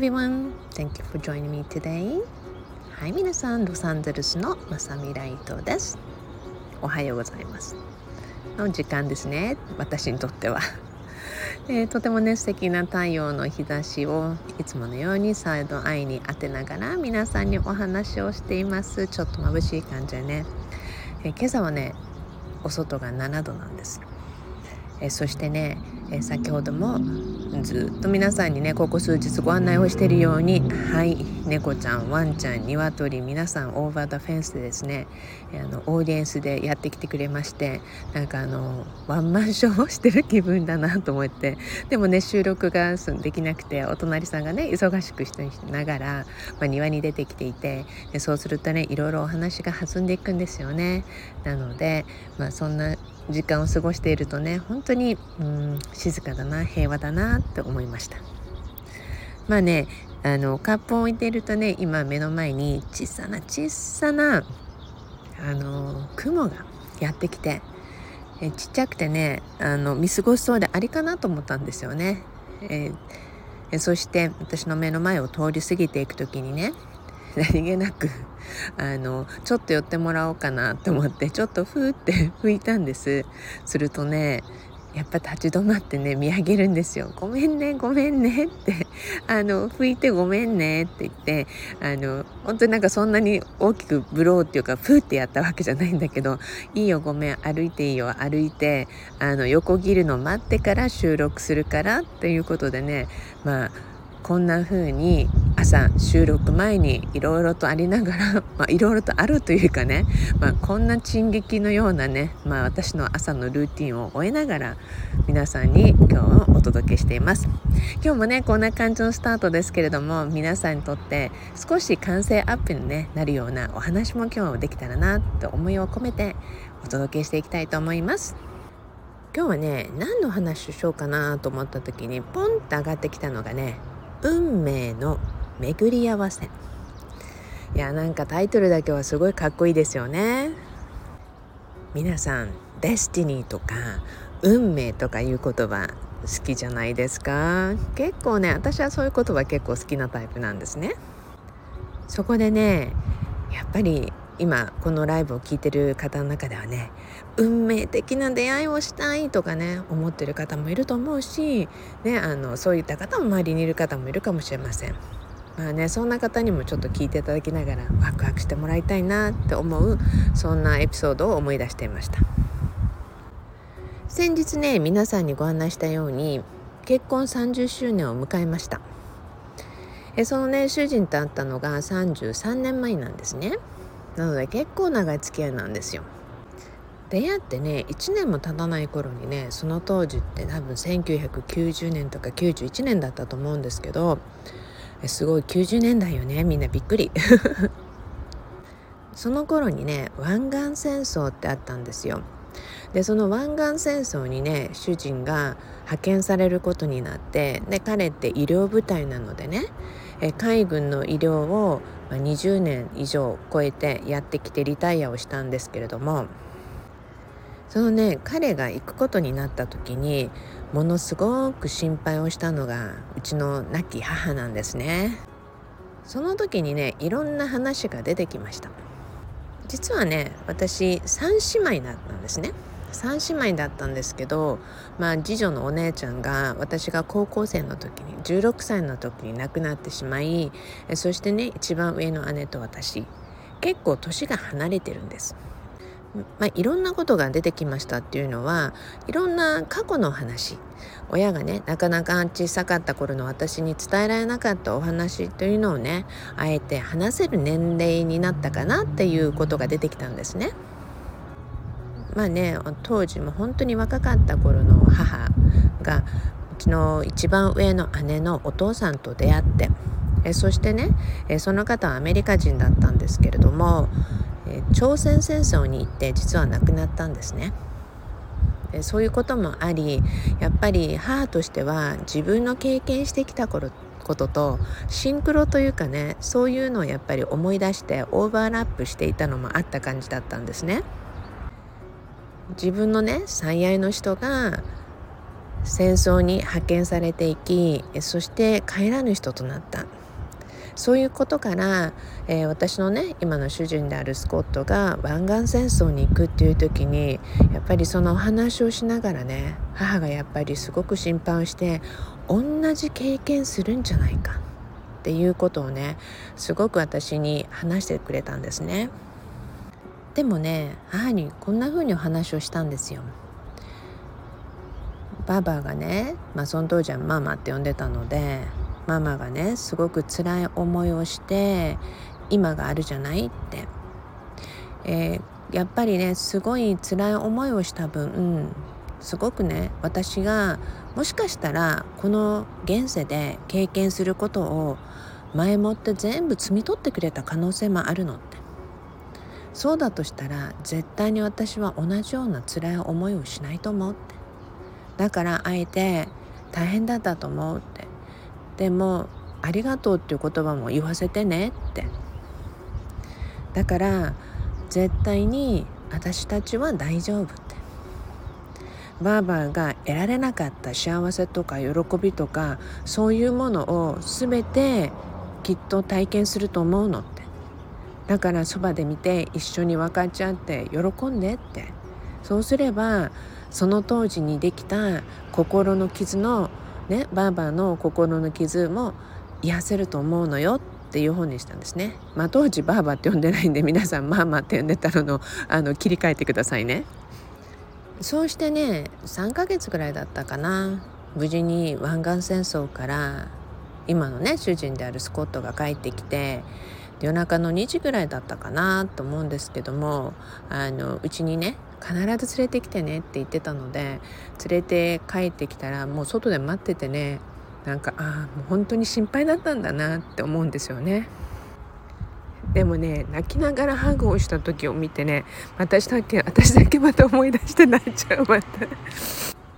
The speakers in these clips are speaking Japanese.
everyone. Thank you for joining me today. はい、皆さん、ロサンゼルスのまさみライトです。おはようございます。の時間ですね、私にとっては。えー、とてもね素敵な太陽の日差しをいつものようにサイドアイに当てながら皆さんにお話をしていますちょっと眩しい感じでね、えー、今朝はねお外が7度なんです、えー、そしてねえ先ほどもずっと皆さんにねここ数日ご案内をしているようにはい猫ちゃんワンちゃん鶏皆さんオーバーダフェンスでですねあのオーディエンスでやってきてくれましてなんかあのワンマンショーをしてる気分だなと思ってでもね収録ができなくてお隣さんがね忙しくしてながら、まあ、庭に出てきていてでそうするとねいろいろお話が弾んでいくんですよね。なので、まあ、そんな時間を過ごしているとね本当にうん静かだな平和だなって思いましたまあねあのカップを置いているとね今目の前に小さな小さなあの雲がやってきてえちっちゃくてねあの見過ごしそうでありかなと思ったんですよね。えー、そして私の目の前を通り過ぎていく時にね何気なくあのちょっと寄ってもらおうかなと思ってちょっとふーって拭いたんですするとねやっぱ立ち止まってね見上げるんですよ「ごめんねごめんね」って。あの「拭いてごめんね」って言ってあの本当になんかそんなに大きくブローっていうかふーってやったわけじゃないんだけど「いいよごめん歩いていいよ歩いてあの横切るの待ってから収録するから」っていうことでねまあこんな風に朝収録前にいろいろとありながら いろいろとあるというかね、まあ、こんな進撃のようなね、まあ、私の朝のルーティンを終えながら皆さんに今日はお届けしています。今日もねこんな感じのスタートですけれども皆さんにとって少し完成アップに、ね、なるようなお話も今日はできたらなと思いを込めてお届けしていきたいと思います。今日はね何の話しようかなと思った時にポンと上がってきたのがね運命の巡り合わせ。いやなんかタイトルだけはすごいかっこいいですよね。皆さんデスティニーとか運命とかいう言葉好きじゃないですか？結構ね私はそういう言葉結構好きなタイプなんですね。そこでねやっぱり今このライブを聴いてる方の中ではね運命的な出会いをしたいとかね思ってる方もいると思うし、ね、あのそういった方も周りにいる方もいるかもしれません。まあね、そんな方にもちょっと聞いていただきながらワクワクしてもらいたいなって思うそんなエピソードを思い出していました。先日ね皆さんにご案内したように結婚30周年を迎えました。えそのね主人と会ったのが33年前なんですね。なので結構長い付き合いなんですよ。出会ってね1年も経たない頃にねその当時って多分1990年とか91年だったと思うんですけどすごい90年代よね。みんなびっくり。その頃にね湾岸戦争ってあったんですよ。でその湾岸戦争にね主人が派遣されることになってで彼って医療部隊なのでねえ海軍の医療を20年以上超えてやってきてリタイアをしたんですけれどもそのね彼が行くことになった時にものすごく心配をしたのがうちの亡き母なんですね。その時にねいろんな話が出てきました。実はね私3姉妹だったんですね。3姉妹だったんですけど、まあ、次女のお姉ちゃんが私が高校生の時に16歳の時に亡くなってしまいそしてね一番上の姉と私結構年が離れてるんです。まあ、いろんなことが出てきましたっていうのはいろんな過去の話親がねなかなか小さかった頃の私に伝えられなかったお話というのをねあえて話せる年齢になったかなっていうことが出てきたんですね。まあね当時も本当に若かった頃の母がうちの一番上の姉のお父さんと出会ってえそしてねえその方はアメリカ人だったんですけれどもえ朝鮮戦争に行って実は亡くなったんですね。でそういうこともありやっぱり母としては自分の経験してきた頃こととシンクロというかねそういうのをやっぱり思い出してオーバーラップしていたのもあった感じだったんですね。自分のね最愛の人が戦争に派遣されていきそして帰らぬ人となったそういうことから、えー、私のね今の主人であるスコットが湾岸戦争に行くっていう時にやっぱりそのお話をしながらね母がやっぱりすごく心配をして同じ経験するんじゃないかっていうことをねすごく私に話してくれたんですね。でもね母にこんな風にお話をしたんですよ。ババがね、まあ、その当時はママって呼んでたのでママがねすごく辛い思いをして今があるじゃないって、えー、やっぱりねすごい辛い思いをした分すごくね私がもしかしたらこの現世で経験することを前もって全部摘み取ってくれた可能性もあるのって。そうだとしたら絶対に私は同じような辛い思いをしないと思うって。だからあえて大変だったと思うって。でも「ありがとう」っていう言葉も言わせてねって。だから絶対に私たちは大丈夫って。バーバーが得られなかった幸せとか喜びとかそういうものを全てきっと体験すると思うのって。だからそばで見て一緒に分かっち合って喜んでって。そうすればその当時にできた心の傷のねバーバーの心の傷も癒せると思うのよっていう本にしたんですね。まあ、当時バーバって呼んでないんで皆さんマーマって呼んでたののあの切り替えてくださいね。そうしてね3ヶ月ぐらいだったかな無事に湾岸戦争から今のね主人であるスコットが帰ってきて夜中の2時ぐらいだったかなと思うんですけどもあのうちにね必ず連れてきてねって言ってたので連れて帰ってきたらもう外で待っててねなんかああもう本当に心配だったんだなって思うんですよね。でもね泣きながらハグをした時を見てね私だけ私だけまた思い出して泣いちゃうまた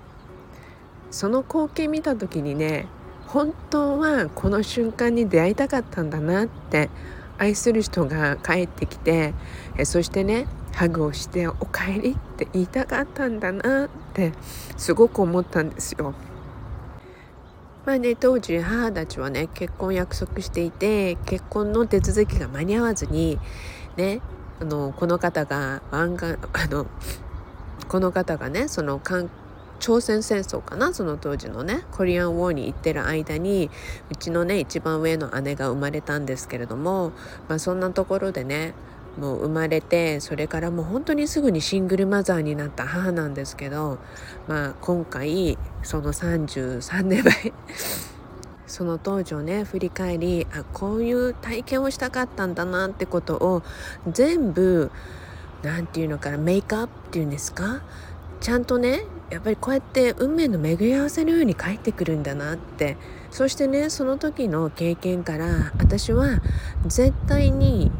その光景見た時にね本当はこの瞬間に出会いたかったんだなって愛する人が帰ってきてえそしてねハグをして「おかえり」って言いたかったんだなってすごく思ったんですよ。まあね当時母たちはね結婚約束していて結婚の手続きが間に合わずにねあのこの方が湾岸あのこの方がねその朝鮮戦争かなその当時のねコリアンウォーに行ってる間にうちのね一番上の姉が生まれたんですけれども、まあ、そんなところでねもう生まれてそれからもう本当にすぐにシングルマザーになった母なんですけど、まあ、今回その33年前 その当時をね振り返りあこういう体験をしたかったんだなってことを全部何て言うのかなメイクアップっていうんですか？ちゃんとねやっぱりこうやって運命の巡り合わせのように帰ってくるんだなって。そしてねその時の経験から私は絶対に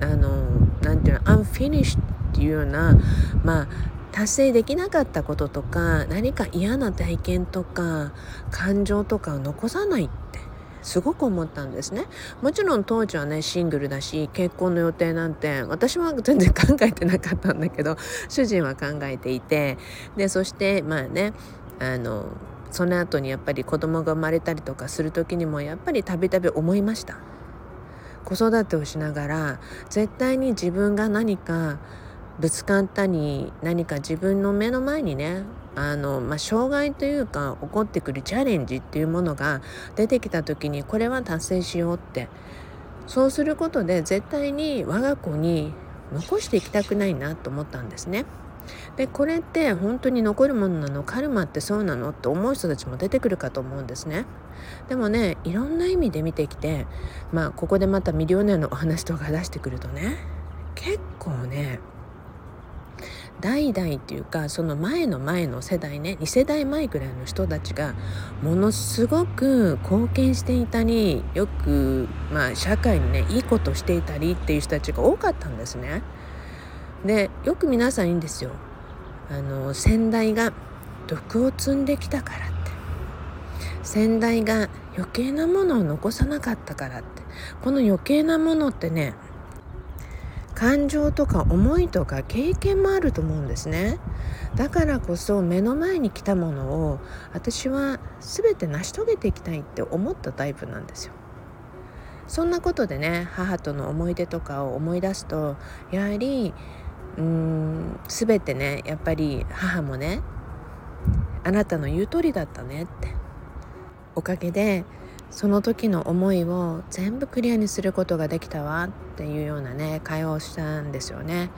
あの何て言うの unfinish っていうようなまあ達成できなかったこととか何か嫌な体験とか感情とかを残さないってすごく思ったんですね。もちろん当時はねシングルだし結婚の予定なんて私は全然考えてなかったんだけど主人は考えていてでそしてまあねあのその後にやっぱり子供が生まれたりとかする時にもやっぱりたびたび思いました。子育てをしながら絶対に自分が何かぶつかったり何か自分の目の前にねあの、まあ、障害というか起こってくるチャレンジっていうものが出てきた時にこれは達成しようってそうすることで絶対に我が子に残していきたくないなと思ったんですね。でこれって本当に残るものなのカルマってそうなのって思う人たちも出てくるかと思うんですねでもねいろんな意味で見てきてまあここでまたミリオネアのお話とか出してくるとね結構ね代々っていうかその前の前の世代ね2世代前ぐらいの人たちがものすごく貢献していたりよく、まあ、社会にねいいことしていたりっていう人たちが多かったんですね。でよく皆さんいいんですよあの先代が毒を積んできたから先代が余計なものを残さなかったからって。この余計なものってね感情とか思いとか経験もあると思うんですね。だからこそ目の前に来たものを私は全て成し遂げていきたいって思ったタイプなんですよ。そんなことでね母との思い出とかを思い出すとやはりうーん全てねやっぱり母もねあなたの言う通りだったねって。おかげでその時の思いを全部クリアにすることができたわっていうようなね会話をしたんですよね。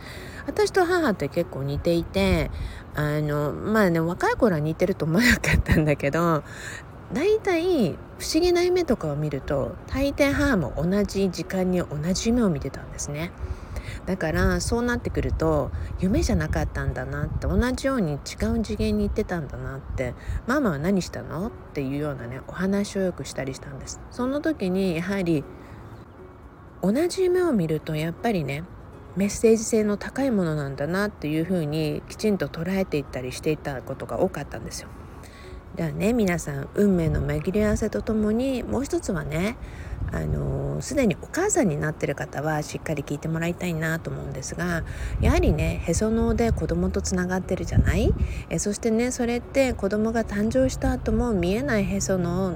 私と母って結構似ていてあのまあね若い頃は似てると思わなかったんだけど大体不思議な夢とかを見ると大抵母も同じ時間に同じ夢を見てたんですね。だからそうなってくると夢じゃなかったんだなって同じように違う次元に行ってたんだなってママは何したのっていうようなねお話をよくしたりしたんですその時にやはり同じ夢を見るとやっぱりねメッセージ性の高いものなんだなっていうふうにきちんと捉えていったりしていたことが多かったんですよ。ではね皆さん運命の巡り合わせとともにもう一つはねあのすでにお母さんになってる方はしっかり聞いてもらいたいなと思うんですがやはりねへその緒で子供とつながってるじゃない？えそしてねそれって子供が誕生した後も見えないへその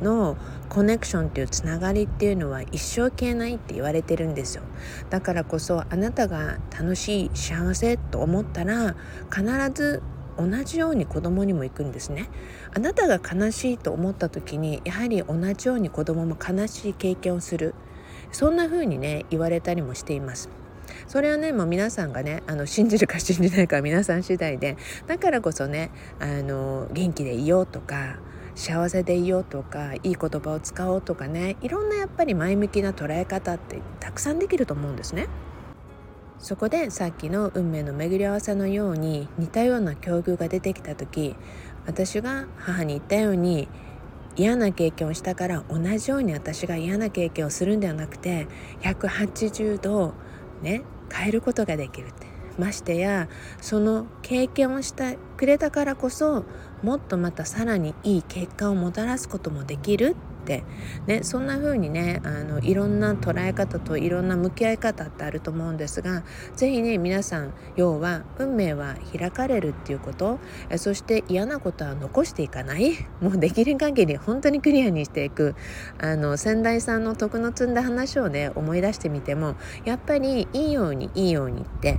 緒のコネクションっていうつながりっていうのは一生消えないって言われてるんですよ。だからこそあなたが楽しい幸せと思ったら必ず同じように子供にも行くんですね。あなたが悲しいと思った時にやはり同じように子供も悲しい経験をする。そんな風にね言われたりもしています。それはねもう皆さんがねあの信じるか信じないかは 皆さん次第でだからこそねあの元気でいようとか幸せでいようとかいい言葉を使おうとかねいろんなやっぱり前向きな捉え方ってたくさんできると思うんですね。そこでさっきの運命の巡り合わせのように似たような境遇が出てきた時私が母に言ったように嫌な経験をしたから同じように私が嫌な経験をするんではなくて180度ね変えることができるって。ましてやその経験をしてくれたからこそもっとまたさらにいい結果をもたらすこともできる、ね、そんな風にねあのいろんな捉え方といろんな向き合い方ってあると思うんですが是非ね皆さん要は運命は開かれるっていうことそして嫌なことは残していかないもうできる限り本当にクリアにしていくあの先代さんの徳の積んだ話をね思い出してみてもやっぱりいいようにいいようにって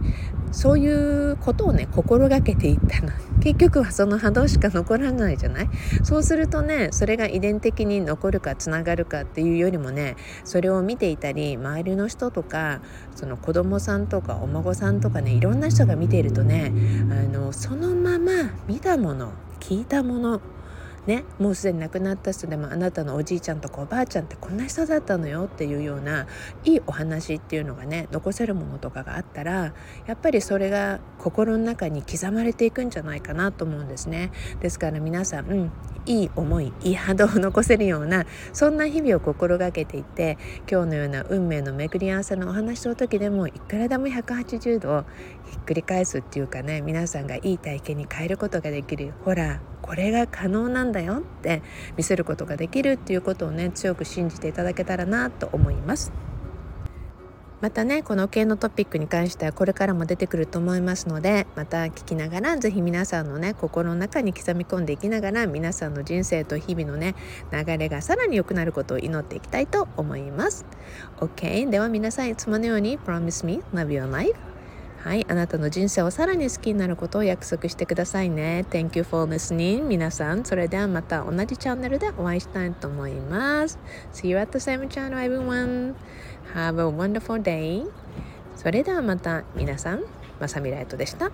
そういうことをね心がけていったら結局はその波動しか残らないじゃない？そうするとねそれが遺伝的に残るかつながるかっていうよりもねそれを見ていたり周りの人とかその子供さんとかお孫さんとかねいろんな人が見ているとねあのそのまま見たもの聞いたものね、もうすでに亡くなった人でもあなたのおじいちゃんとかおばあちゃんってこんな人だったのよっていうようないいお話っていうのがね残せるものとかがあったらやっぱりそれが心の中に刻まれていくんじゃないかなと思うんですね。ですから皆さん、うん、いい思いいい波動を残せるようなそんな日々を心がけていて今日のような運命の巡り合わせのお話の時でもいくらでも180度ひっくり返すっていうかね皆さんがいい体験に変えることができるほらこれが可能なんだだよって見せることができるっていうことをね強く信じていただけたらなと思います。またねこの系のトピックに関してはこれからも出てくると思いますのでまた聞きながら是非皆さんのね心の中に刻み込んでいきながら皆さんの人生と日々のね流れがさらに良くなることを祈っていきたいと思います OK では皆さんいつものように Promise me love your life はい、あなたの人生をさらに好きになることを約束してくださいね。Thank you for listening. 皆さん、それではまた同じチャンネルでお会いしたいと思います。See you at the same channel, everyone. Have a wonderful day. それではまた皆さん、まさみライトでした。